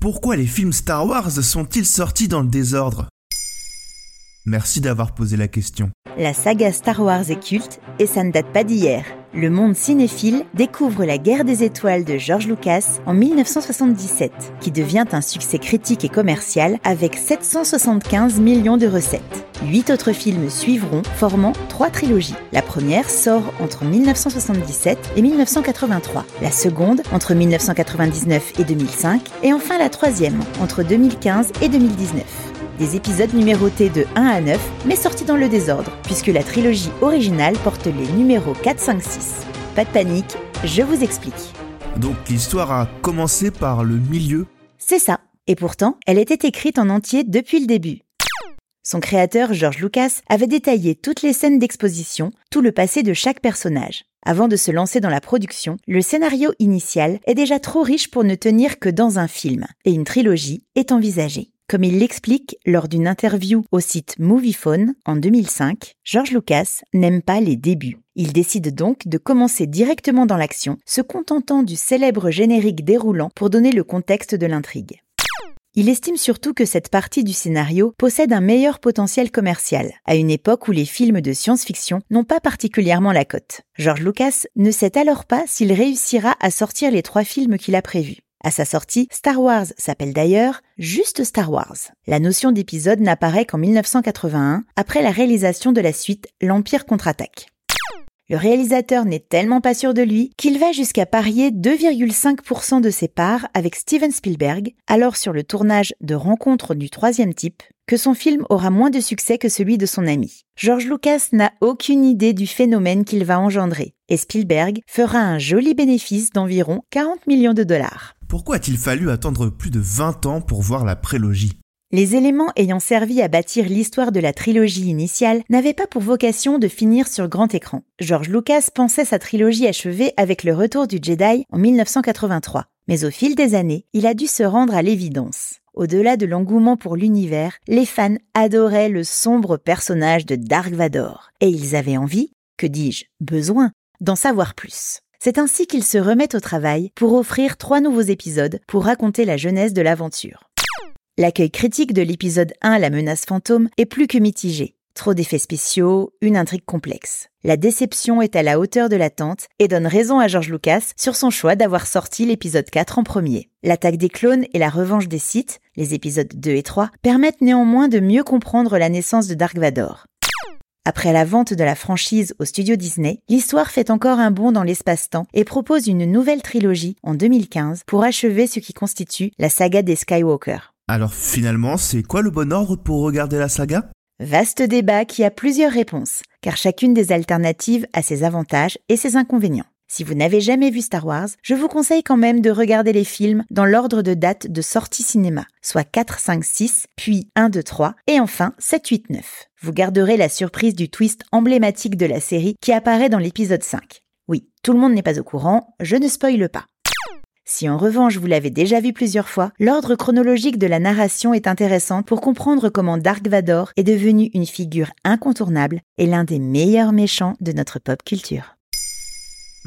Pourquoi les films Star Wars sont-ils sortis dans le désordre? Merci d'avoir posé la question. La saga Star Wars est culte et ça ne date pas d'hier. Le monde cinéphile découvre La guerre des étoiles de George Lucas en 1977, qui devient un succès critique et commercial avec 775 millions de recettes. Huit autres films suivront, formant trois trilogies. La première sort entre 1977 et 1983, la seconde entre 1999 et 2005, et enfin la troisième entre 2015 et 2019 des épisodes numérotés de 1 à 9, mais sortis dans le désordre, puisque la trilogie originale porte les numéros 4, 5, 6. Pas de panique, je vous explique. Donc l'histoire a commencé par le milieu C'est ça, et pourtant, elle était écrite en entier depuis le début. Son créateur, George Lucas, avait détaillé toutes les scènes d'exposition, tout le passé de chaque personnage. Avant de se lancer dans la production, le scénario initial est déjà trop riche pour ne tenir que dans un film, et une trilogie est envisagée. Comme il l'explique lors d'une interview au site Moviephone en 2005, George Lucas n'aime pas les débuts. Il décide donc de commencer directement dans l'action, se contentant du célèbre générique déroulant pour donner le contexte de l'intrigue. Il estime surtout que cette partie du scénario possède un meilleur potentiel commercial, à une époque où les films de science-fiction n'ont pas particulièrement la cote. George Lucas ne sait alors pas s'il réussira à sortir les trois films qu'il a prévus. À sa sortie, Star Wars s'appelle d'ailleurs juste Star Wars. La notion d'épisode n'apparaît qu'en 1981, après la réalisation de la suite L'Empire contre-attaque. Le réalisateur n'est tellement pas sûr de lui qu'il va jusqu'à parier 2,5% de ses parts avec Steven Spielberg, alors sur le tournage de Rencontre du troisième type, que son film aura moins de succès que celui de son ami. George Lucas n'a aucune idée du phénomène qu'il va engendrer, et Spielberg fera un joli bénéfice d'environ 40 millions de dollars. Pourquoi a-t-il fallu attendre plus de 20 ans pour voir la prélogie? Les éléments ayant servi à bâtir l'histoire de la trilogie initiale n'avaient pas pour vocation de finir sur grand écran. George Lucas pensait sa trilogie achevée avec le retour du Jedi en 1983. Mais au fil des années, il a dû se rendre à l'évidence. Au-delà de l'engouement pour l'univers, les fans adoraient le sombre personnage de Dark Vador. Et ils avaient envie, que dis-je, besoin, d'en savoir plus. C'est ainsi qu'ils se remettent au travail pour offrir trois nouveaux épisodes pour raconter la jeunesse de l'aventure. L'accueil critique de l'épisode 1 La menace fantôme est plus que mitigé. Trop d'effets spéciaux, une intrigue complexe. La déception est à la hauteur de l'attente et donne raison à George Lucas sur son choix d'avoir sorti l'épisode 4 en premier. L'attaque des clones et la revanche des Sith, les épisodes 2 et 3, permettent néanmoins de mieux comprendre la naissance de Dark Vador. Après la vente de la franchise au studio Disney, l'histoire fait encore un bond dans l'espace-temps et propose une nouvelle trilogie en 2015 pour achever ce qui constitue la saga des Skywalker. Alors finalement, c'est quoi le bon ordre pour regarder la saga? Vaste débat qui a plusieurs réponses, car chacune des alternatives a ses avantages et ses inconvénients. Si vous n'avez jamais vu Star Wars, je vous conseille quand même de regarder les films dans l'ordre de date de sortie cinéma, soit 4, 5, 6, puis 1, 2, 3, et enfin 7, 8, 9. Vous garderez la surprise du twist emblématique de la série qui apparaît dans l'épisode 5. Oui, tout le monde n'est pas au courant, je ne spoile pas. Si en revanche vous l'avez déjà vu plusieurs fois, l'ordre chronologique de la narration est intéressant pour comprendre comment Dark Vador est devenu une figure incontournable et l'un des meilleurs méchants de notre pop culture.